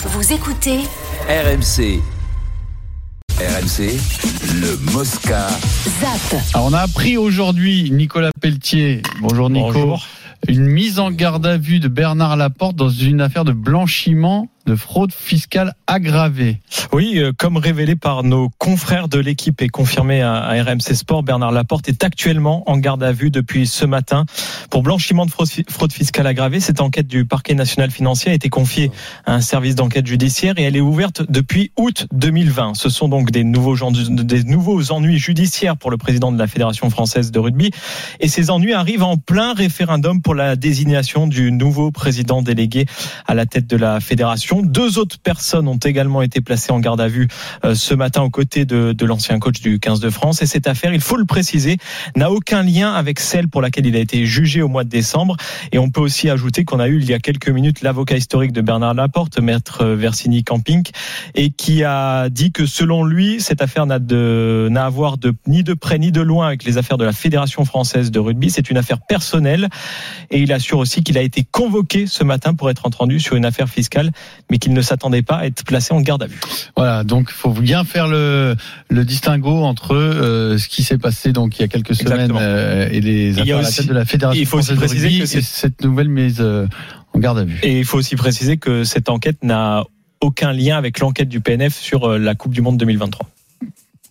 Vous écoutez RMC. RMC, le Mosca. ZAP. Alors, on a appris aujourd'hui, Nicolas Pelletier, bonjour Nico, Bonjour. une mise en garde à vue de Bernard Laporte dans une affaire de blanchiment de fraude fiscale aggravée. Oui, euh, comme révélé par nos confrères de l'équipe et confirmé à, RMC Sport, Bernard Laporte est actuellement en garde à vue depuis ce matin pour blanchiment de fraude, fi- fraude fiscale aggravée. Cette enquête du parquet national financier a été confiée à un service d'enquête judiciaire et elle est ouverte depuis août 2020. Ce sont donc des nouveaux, des nouveaux ennuis judiciaires pour le président de la Fédération française de rugby. Et ces ennuis arrivent en plein référendum pour la désignation du nouveau président délégué à la tête de la fédération. Deux autres personnes ont également été placées en garde à vue euh, ce matin aux côtés de, de l'ancien coach du 15 de France. Et cette affaire, il faut le préciser, n'a aucun lien avec celle pour laquelle il a été jugé au mois de décembre. Et on peut aussi ajouter qu'on a eu il y a quelques minutes l'avocat historique de Bernard Laporte, maître Versini Camping, et qui a dit que selon lui, cette affaire n'a de n'a à voir de ni de près ni de loin avec les affaires de la Fédération française de rugby. C'est une affaire personnelle. Et il assure aussi qu'il a été convoqué ce matin pour être entendu sur une affaire fiscale, mais qu'il ne s'attendait pas à être placé en garde à vue. Voilà, donc il faut bien faire le, le distinguo entre euh, ce qui s'est passé donc il y a quelques semaines euh, et les il y a affaires à la aussi- tête de la Fédération il faut aussi préciser que cette nouvelle mise euh, en garde à vue. Et il faut aussi préciser que cette enquête n'a aucun lien avec l'enquête du PNF sur euh, la Coupe du Monde 2023.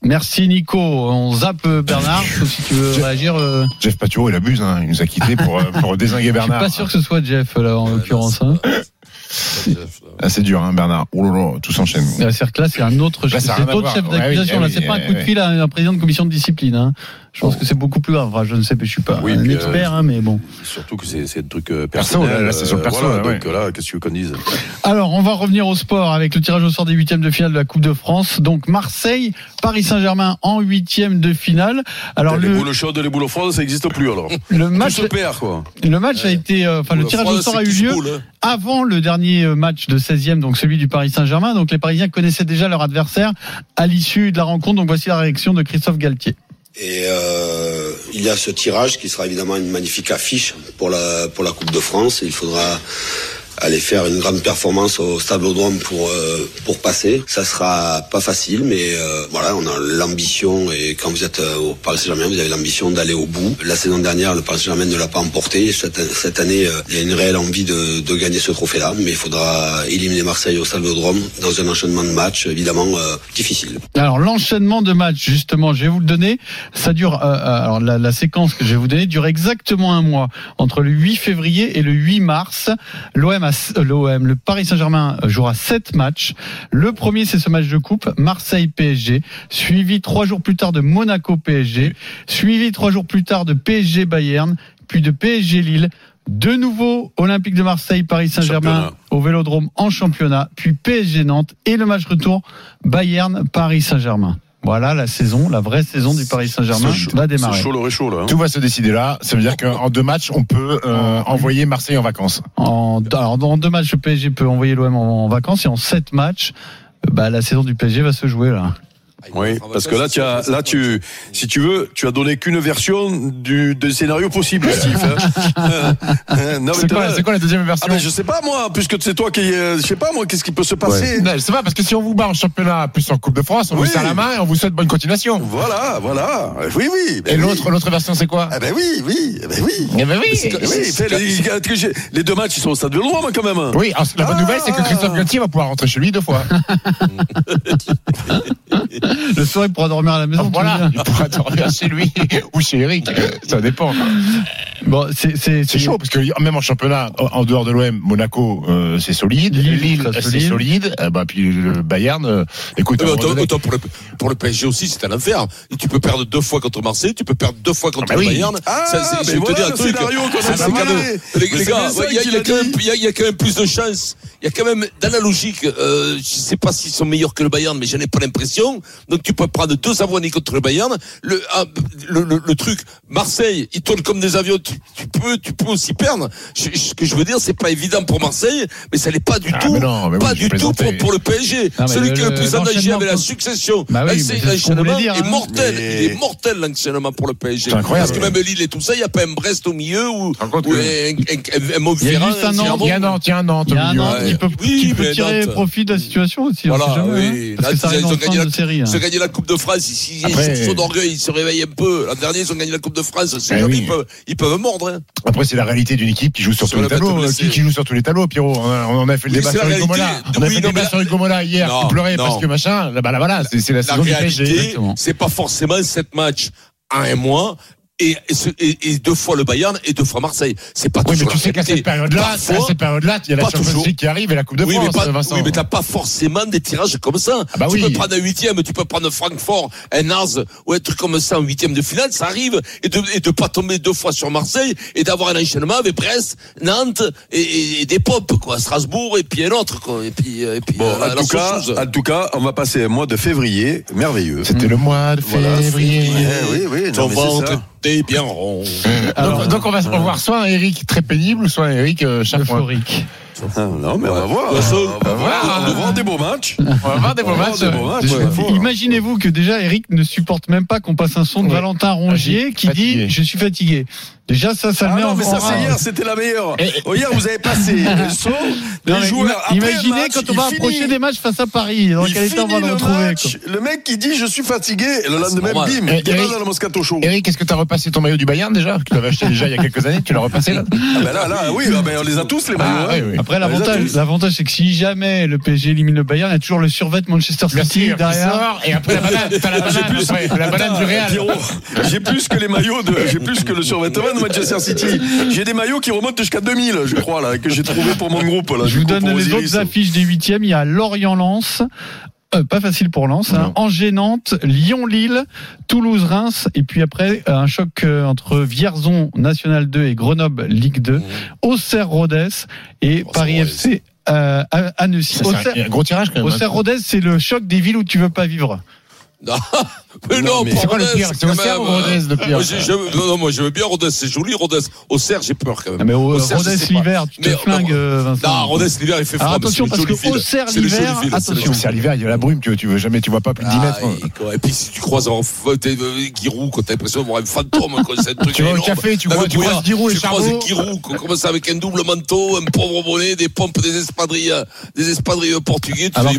Merci Nico, on zappe euh, Bernard, sauf si tu veux Je- réagir. euh, Jeff Paturo, il abuse, hein. il nous a quittés pour, euh, pour désinguer Je suis Bernard. pas sûr que ce soit Jeff là en l'occurrence. Hein. Ah, c'est dur, hein, Bernard. Oh là là, tout s'enchaîne. C'est-à-dire que là, c'est un autre, Là, chef- c'est autre chef Ouais, d'accusation. oui, là, oui, c'est pas un oui, coup de fil à un président de commission de discipline. Hein. Je pense que c'est beaucoup plus grave. Je ne sais pas, je suis pas Oui, un puis, expert, hein, mais bon. Surtout que c'est c'est un truc euh, Perso, personnel. là, là, c'est sur le euh, perso, voilà, là, donc ouais. là, qu'est-ce que tu veux qu'on dise Alors, on va revenir au sport avec le tirage au sort des huitièmes de finale de la Coupe de France. Donc, Marseille, Paris Saint-Germain en huitième de finale. Alors, Les le, boules chaudes, les boules froides, ça n'existe plus alors. le Tout match, se perd quoi. le match a été, euh, enfin, le tirage au sort a eu lieu boule, hein? avant le dernier euh, match de 16e, donc celui du Paris Saint-Germain. Donc, les Parisiens connaissaient déjà leur adversaire à l'issue de la rencontre. Donc, voici la réaction de Christophe Galtier. Et euh, il y a ce tirage qui sera évidemment une magnifique affiche pour la pour la Coupe de France. Il faudra aller faire une grande performance au Stade-Laudrome pour euh, pour passer. Ça sera pas facile, mais euh, voilà, on a l'ambition et quand vous êtes euh, au Paris Saint-Germain, vous avez l'ambition d'aller au bout. La saison dernière, le Paris Saint-Germain ne l'a pas emporté. Cette, cette année, euh, il y a une réelle envie de, de gagner ce trophée-là, mais il faudra éliminer Marseille au Stade-Laudrome dans un enchaînement de matchs évidemment euh, difficile. Alors l'enchaînement de matchs, justement, je vais vous le donner. Ça dure. alors la, la séquence que je vais vous donner dure exactement un mois, entre le 8 février et le 8 mars. L'OM, l'OM, le Paris Saint-Germain euh, jouera sept matchs. Le premier, c'est ce match de coupe, Marseille PSG, suivi trois jours plus tard de Monaco PSG, suivi trois jours plus tard de PSG Bayern, puis de PSG Lille. De nouveau, Olympique de Marseille, Paris Saint-Germain au Vélodrome en championnat, puis PSG Nantes et le match retour Bayern Paris Saint-Germain. Voilà la saison, la vraie saison du Paris Saint-Germain va C'est démarrer. chaud le réchaud là. hein. Tout va se décider là. Ça veut dire qu'en deux matchs, on peut euh, envoyer Marseille en vacances. En, alors dans deux matchs, le PSG peut envoyer l'OM en, en vacances et en sept matchs, euh, bah, la saison du PSG va se jouer là. Oui, parce que là, tu as, là, tu, si tu veux, tu as donné qu'une version du, du scénario possible, Steve. hein. Non, mais C'est quoi, t'as- c'est quoi la deuxième Ah version ben je sais pas moi, puisque c'est toi qui, euh, je sais pas moi, qu'est-ce qui peut se passer. Non, c'est pas parce que si on vous bat en championnat plus en Coupe de France, on Oui. vous serre la main et on vous souhaite bonne continuation. Voilà, voilà. Oui, oui. ben Et oui. l'autre, l'autre version, c'est quoi Ah ben oui, oui, eh ben oui. Eh ben oui. Oui, les, deux matchs ils sont au stade Vélodrome quand même. Oui, alors, la bonne Ah. nouvelle, c'est que Christophe Galtier va pouvoir rentrer chez lui deux fois. Soir, il pourra dormir à la maison. voilà, il pourra dormir chez lui ou chez Eric. Ça dépend. Bon, c'est c'est C'est chaud parce que même en championnat, en en dehors de l'OM, Monaco, euh, c'est solide. Lille, c'est solide. solide. Eh ben, puis le Bayern, euh, écoute, Euh, autant, donné- autant pour, le, pour le PSG aussi, c'est un enfer. Et tu peux perdre deux fois contre Marseille, tu peux perdre deux fois contre Ah bah le oui. Bayern. Ah, Ça, je vais te dire un truc. Ah, c'est les, gars, il y, a- qu'il il y a a quand même- dit. il y a- il y a quand même plus de chance. Il y a quand même, dans la logique, euh, je sais pas s'ils sont meilleurs que le Bayern, mais j'en ai pas l'impression. Donc tu peux prendre deux avoinés contre le Bayern. Le, ah, le, le, le truc, Marseille, ils tournent comme des avions. Tu, tu peux, tu peux aussi perdre. Je- ce que je veux dire, c'est pas évident pour Marseille, mais ça n'est pas du Ah, tout, mais non, mais oui, pas du tout pour, pour le PSG. Celui le- qui est le plus engagé avec la succession. Bah oui, l'enchaînement est hein. mortel. Mais- Il est mortel l'enchaînement pour le PSG. C'est incroyable. Parce que même Lille et tout ça, il n'y a pas un Brest au milieu ou, un, un, un, juste Nantes. Il y a un Nantes, il y a un Nantes Il au milieu. Peut, Oui, tirer Nantes. profit de la situation aussi. Voilà, jamais, hein, parce que Là, ça arrive ils ont gagné la, série. ils ont hein. gagné la Coupe de France. Après- ils sont d'orgueil, ils se réveillent un peu. L'an dernier, ils ont gagné la Coupe de France. C'est Eh ils, ils peuvent mordre. Hein. Après, c'est la réalité d'une équipe qui joue sur, Sur tous les tableaux. blessé. Qui, qui joue sur tous les tableaux, Pierrot On en a fait le Oui, débat sur la Hugo Mola. réalité. On a Oui, fait le débat sur hier. Non, qui pleurait non. parce que machin. Là, bah, là, voilà, c'est la La saison du PSG. réalité, c'est pas forcément sept matchs en un mois. Et, et, et- et deux fois le Bayern et deux fois Marseille. C'est pas Oui, mais tu sais qu'à cette période-là, à cette période-là, il y a la Champions toujours. League qui arrive et la Coupe de oui, France, mais pas, Vincent. oui, mais t'as pas forcément des tirages comme ça. Ah bah tu oui. peux prendre un huitième, tu peux prendre Francfort, un Ars ou un truc comme ça en huitième de finale, ça arrive. Et de, et de pas tomber deux fois sur Marseille et d'avoir un enchaînement avec Brest, Nantes et, et- et des pop, quoi. Strasbourg et puis un autre, quoi. Et puis, et puis Bon, euh, en tout, cas, en tout cas, on va passer un mois de février merveilleux. C'était le mois de Voilà, février. Oui, oui, non, mais était bien rond. Alors, donc, donc on va se revoir soit un Eric très pénible, soit un Eric euh, euphorique. Ah, non, mais on va voir. On va voir. On va voir des beaux matchs. On va voir des beaux On va voir matchs. des beaux matchs. Déjà, ouais, faut- Imaginez-vous que déjà Eric ne supporte même pas qu'on passe un son de Ouais. Valentin Rongier qui Fatigué. dit je suis fatigué. Déjà ça ça le Ah met non, en mais ça, c'est hier, c'était la meilleure. Et- Oh, hier, vous avez passé le son des Non, joueurs. imaginez match, quand on il va finit- approcher des matchs face à Paris. Dans il quel état on va le retrouver match, Le mec qui dit je suis fatigué, et le lendemain, normal. bim, Eh, débat Eric- dans le Moscato Show. Eric, est-ce que tu as repassé ton maillot du Bayern déjà Que tu l'avais acheté déjà il y a quelques années Tu l'as repassé là Ah ben là, là, oui, ah ben on les a tous les maillots. Ah, hein. oui, oui. Après l'avantage c'est que si jamais le PSG élimine le Bayern, il y a toujours le survêt Manchester Bien City derrière. et après la banane, t'as la banane, du Real. J'ai plus que les maillots de, j'ai plus que le survêtement de Manchester City. J'ai des maillots qui remontent jusqu'à 2000, je crois, là, que j'ai trouvé pour mon groupe, là. Je vous coup, donne les Osiris. autres affiches des huitièmes. Il y a Lorient-Lens. Euh, pas facile pour Lens. Hein. Angers-Nantes, Lyon-Lille, Toulouse-Reims. Et puis après, euh, un choc euh, entre Vierzon National 2 et Grenoble Ligue 2. Auxerre-Rodez et Oh, Paris FC euh, à Auxerre- un gros tirage quand même. hein. Auxerre-Rodez, c'est le choc des villes où tu veux pas vivre. Non, mais Non, non, mais C'est quoi le pire? C'est quand ou Rodez le pire? Moi, je- non, non, moi, je veux bien Rodez, c'est joli Rodez. Auxerre, j'ai peur quand même. Ah, mais au- Rodez pas. l'hiver, tu te Mais, flingues, non, euh, Vincent. Non, Rodez l'hiver, il fait froid. Alors attention, parce que une jolie l'hiver, attention. à l'hiver, il y a la brume, tu, tu veux jamais, tu vois pas plus de 10 mètres. Ah, et, quoi. Et puis si tu croises en t'es, euh, Giroud, quand t'as l'impression d'avoir un fantôme, quoi, c'est un truc Tu vas au café, tu vois- tu croises Giroud et tu croises Charbot. Giroud, qu'on commence avec un double manteau, un pauvre bonnet, des pompes, des espadrilles, euh, des espadrilles portugais. Tu Alors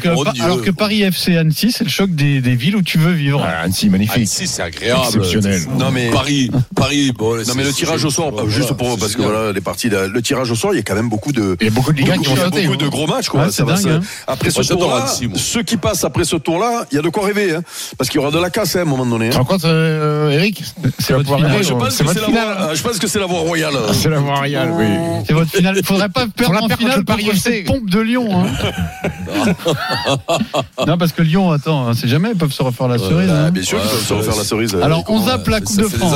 que, Paris FC Annecy, c'est le choc des, des villes où tu veux vivre. Ah, Annecy, Ah, magnifique. si, c'est agréable. Exceptionnel. Non, mais. Paris, Paris, bon. Non mais le tirage au sort, juste pour parce que voilà les parties, là, le tirage au sort, il y a quand même beaucoup de Il y a beaucoup de Ligue 1 beaucoup, qui vont il y a sauter. beaucoup hein. de gros matchs quoi. Ouais, Ça c'est va dingue, se- hein. Après ce tour-là, Annecy, ceux qui passent après ce tour-là, il y a de quoi rêver, hein, parce qu'il y aura de la casse hein, à un moment donné. Tu te hein. rends compte, euh, Eric? C'est votre pouvoir finale. Je pense que c'est la voie, euh, royale. Ah, C'est la voie royale, oui. C'est votre finale. Faudrait pas perdre la en finale Paris cette pompe de Lyon. Non, parce que Lyon, attends, c'est jamais, ils peuvent se refaire la cerise. Ah, hein. bien sûr qu'ils Ouais, peuvent se ouais, refaire la cerise. Alors, on zappe la Coupe de France.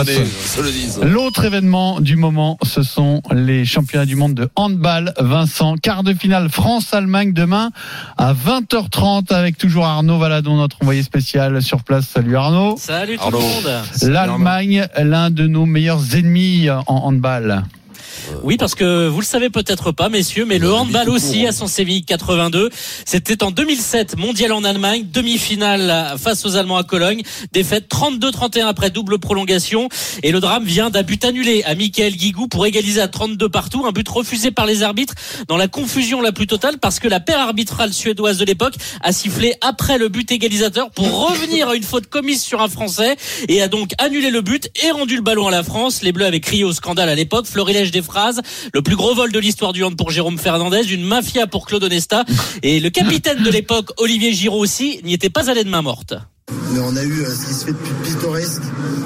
L'autre événement du moment, ce sont les championnats du monde de handball. Vincent, quart de finale France-Allemagne demain à 20h30 avec toujours Arnaud Valadon, notre envoyé spécial sur place. Salut Arnaud. Salut tout Arnaud. le monde. L'Allemagne, l'un de nos meilleurs ennemis en handball. Oui, parce que vous le savez peut-être pas, messieurs, mais le handball aussi à son Séville 82. C'était en 2007, mondial en Allemagne, demi-finale face aux Allemands à Cologne, défaite 32-31 après double prolongation. Et le drame vient d'un but annulé à Michael Guigou pour égaliser à 32 partout, un but refusé par les arbitres dans la confusion la plus totale parce que la paire arbitrale suédoise de l'époque a sifflé après le but égalisateur pour revenir à une faute commise sur un Français et a donc annulé le but et rendu le ballon à la France. Les Bleus avaient crié au scandale à l'époque, florilège des phrases, le plus gros vol de l'histoire du hand pour Jérôme Fernandez, une mafia pour Claude Onesta et le capitaine de l'époque, Olivier Giraud aussi, n'y était pas allé de main morte. Mais on a eu euh, ce qui se fait de plus pittoresque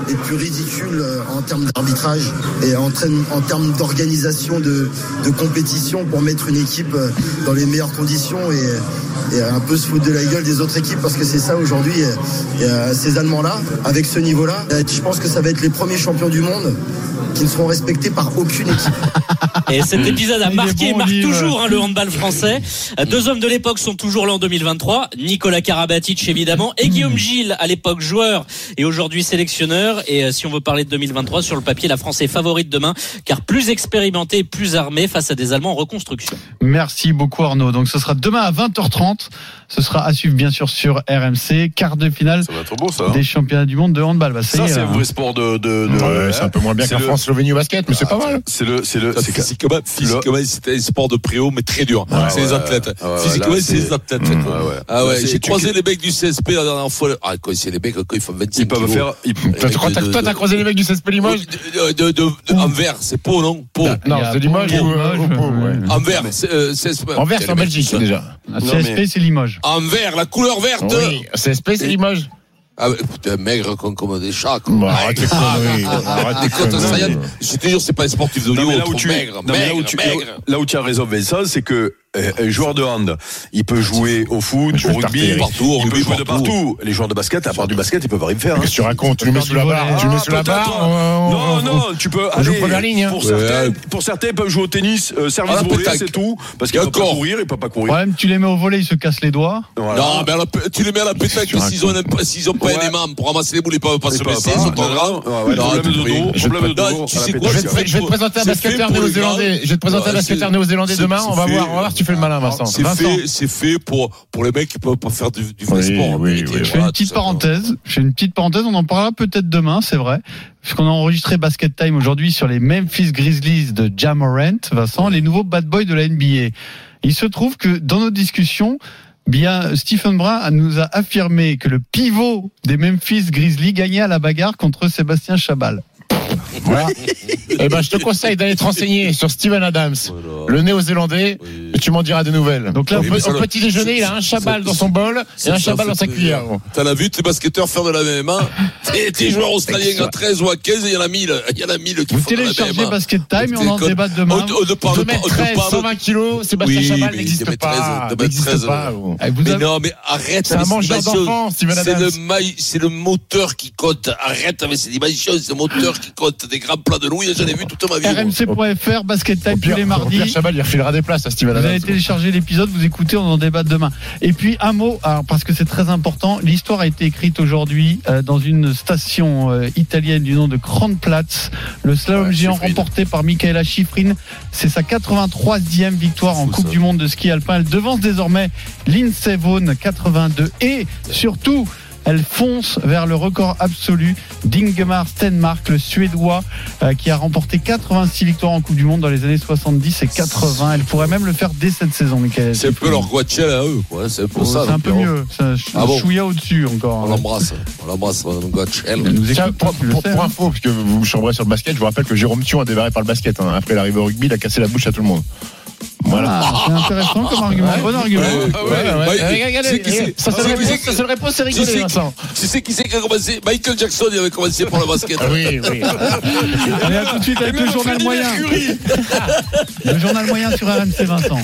et de plus ridicule euh, en termes d'arbitrage et en, termes- en termes d'organisation de, de compétition pour mettre une équipe euh, dans les meilleures conditions et, et un peu se foutre de la gueule des autres équipes parce que c'est ça aujourd'hui. ces Allemands-là, avec ce niveau-là, je pense que ça va être les premiers champions du monde qui ne seront respectés par aucune équipe. Et cet épisode a marqué et marque toujours hein, le handball français. Deux hommes de l'époque sont toujours là en 2023. Nicolas Karabatic évidemment et Guillaume Gilles à l'époque joueur et aujourd'hui sélectionneur. Et euh, si on veut parler de 2023 sur le papier, la France est favorite demain car plus expérimentée et plus armée face à des Allemands en reconstruction. Merci beaucoup Arnaud. Donc ce sera demain à 20h30. Ce sera à suivre bien sûr sur RMC. Quart de finale Ça va être beau, ça. hein. des championnats du monde de handball. Bah, ça, c'est un vrai sport de. de, de- Ouais, c'est un peu moins bien C'est qu'un le- France-Slovénie au basket, mais c'est pas mal. C'est le. C'est le. C'est que- Physiquement, physiquement c'était un sport de préau, mais très dur. Ouais, c'est les athlètes. Physiquement, c'est les c'est- athlètes. Mmh. Ah ouais, c'est- j'ai croisé les mecs du CSP la dernière fois. Ah, c'est les mecs, quand ils font 25 Ils peuvent kilos. faire. ils- Toi, t'as- toi, t'as croisé les mecs du CSP Limoges De, de, de, Anvers, c'est Pau, non Pau. Non, y a c'est Limoges ou Pau, ouais. ouais. Anvers, c'est, euh, CSP. Anvers, c'est en Belgique déjà. Ah, Non, CSP, c'est Limoges. Anvers, la couleur verte. Oui, CSP, c'est Limoges. Ah, mais putain, maigre comme, comme des chats. quoi. Bon, arrête tes conneries. Arrête tes Des côtes conneries. Je te jure, c'est pas un sportif de haut Non, mais niveau, là où trop tu, maigre, non, mais là où maigre, tu, maigre. là où tu as raison, Vincent, c'est que euh, un joueur de hand, il peut jouer au foot, au rugby. Partout, il peut rugby, jouer de partout. Les joueurs de basket, à part du basket, ils peuvent rien faire. hein. Qu'est-ce que tu racontes? Tu le mets sous la barre Tu mets sous la barre Non, on- non, tu peux aller. ligne, hein. Pour, certains, pour certains, ils peuvent jouer au tennis, euh, service Ah, volé, c'est tout. Parce qu'ils peuvent pas courir, ils peuvent pas courir. problème, tu les mets au volet, ils se cassent les doigts. Voilà. Non, mais tu les mets à la pétanque, s'ils ont, un- s'ils ont pas un aimant pour ramasser les boules, ils peuvent pas se pas. ils sont trop problème de dos, Je vais, te, présenter un basketteur néo-zélandais. Je vais te présenter un basketteur néo-zélandais demain. On va voir, on va voir tu fais le malin, Vincent. C'est fait, c'est fait pour, pour les mecs qui peuvent pas faire du, du vrai Oui, sport. en oui. Je fais une petite parenthèse. Je fais une petite parenthèse. On en parlera peut-être demain, c'est vrai. Puisqu'on a enregistré Basket Time aujourd'hui sur les Memphis Grizzlies de Jamorant, Vincent, les nouveaux bad boys de la NBA. Il se trouve que dans nos discussions, bien, Stephen Brun nous a affirmé que le pivot des Memphis Grizzlies gagnait à la bagarre contre Sébastien Chabal. Voilà. Eh ben, je te conseille d'aller te renseigner sur Steven Adams, Voilà. le néo-zélandais, Oui. et tu m'en diras des nouvelles. Donc là, au, Oui, au le- petit déjeuner, il a un chabal dans son bol et un chabal dans sa cuillère. T'en as vu tes basketteurs faire de la MMA Et tes joueurs australiens à 13 ou à 15, il y en a 1000. Il y en a 1000 qui vous font de la téléchargez MMA. Basket Time et on en débat demain. On, on ne parle 2 pas. mètres on ne 13, parle- 120 kilos, Sébastien Oui, Chabal n'existe 2 mètres pas. 13, 2 mètres N'existe 13, pas. ouais. gros. Eh, Mais non, mais arrête C'est un avec ces mangeur dimensions. d'enfants, Steven C'est Adams. c'est le moteur qui compte. Arrête avec ces dimensions, c'est le moteur qui compte. Des grands plats de louis, j'en ai vu toute ma vie. RMC.fr, Basket Time tous les mardis. Chabal, il refilera des places à Steven Vous Adams. avez téléchargé l'épisode, vous écoutez, on en débat demain. Et puis un mot, alors, parce que c'est très important, l'histoire a été écrite aujourd'hui euh, dans une station euh, italienne du nom de Kronplatz. Le slalom Ouais, géant Schifrin. remporté par Michaela Schifrin, c'est sa 83e victoire en Coupe ça. du Monde de ski alpin. Elle devance désormais Lindsey Vonn 82 et surtout elle fonce vers le record absolu d'Ingemar Stenmark, le Suédois, euh, qui a remporté 86 victoires en Coupe du Monde dans les années 70 et 80. Elle pourrait même le faire dès cette saison, Michael. C'est un peu leur Guachel à eux, quoi. C'est un peu Oh, ça. C'est un peu Pierrot. mieux. C'est un ch- Ah bon chouïa au-dessus encore. On l'embrasse. On l'embrasse, Guachel. Elle nous Tiens, pour, pour- sais, pour hein. info, parce que vous vous chambrez sur le basket, je vous rappelle que Jérôme Thion a démarré par le basket. hein. Après l'arrivée au rugby, il a cassé la bouche à tout le monde. Voilà. Ah, c'est intéressant comme argument. Bon argument. Ouais. Bah, Regardez, c'est c'est Vincent. Tu sais qui c'est qui a commencé Michael Jackson, il avait commencé par le basket. Oui, oui. Allez, à tout de suite avec le journal moyen. Le journal moyen sur RMC Vincent.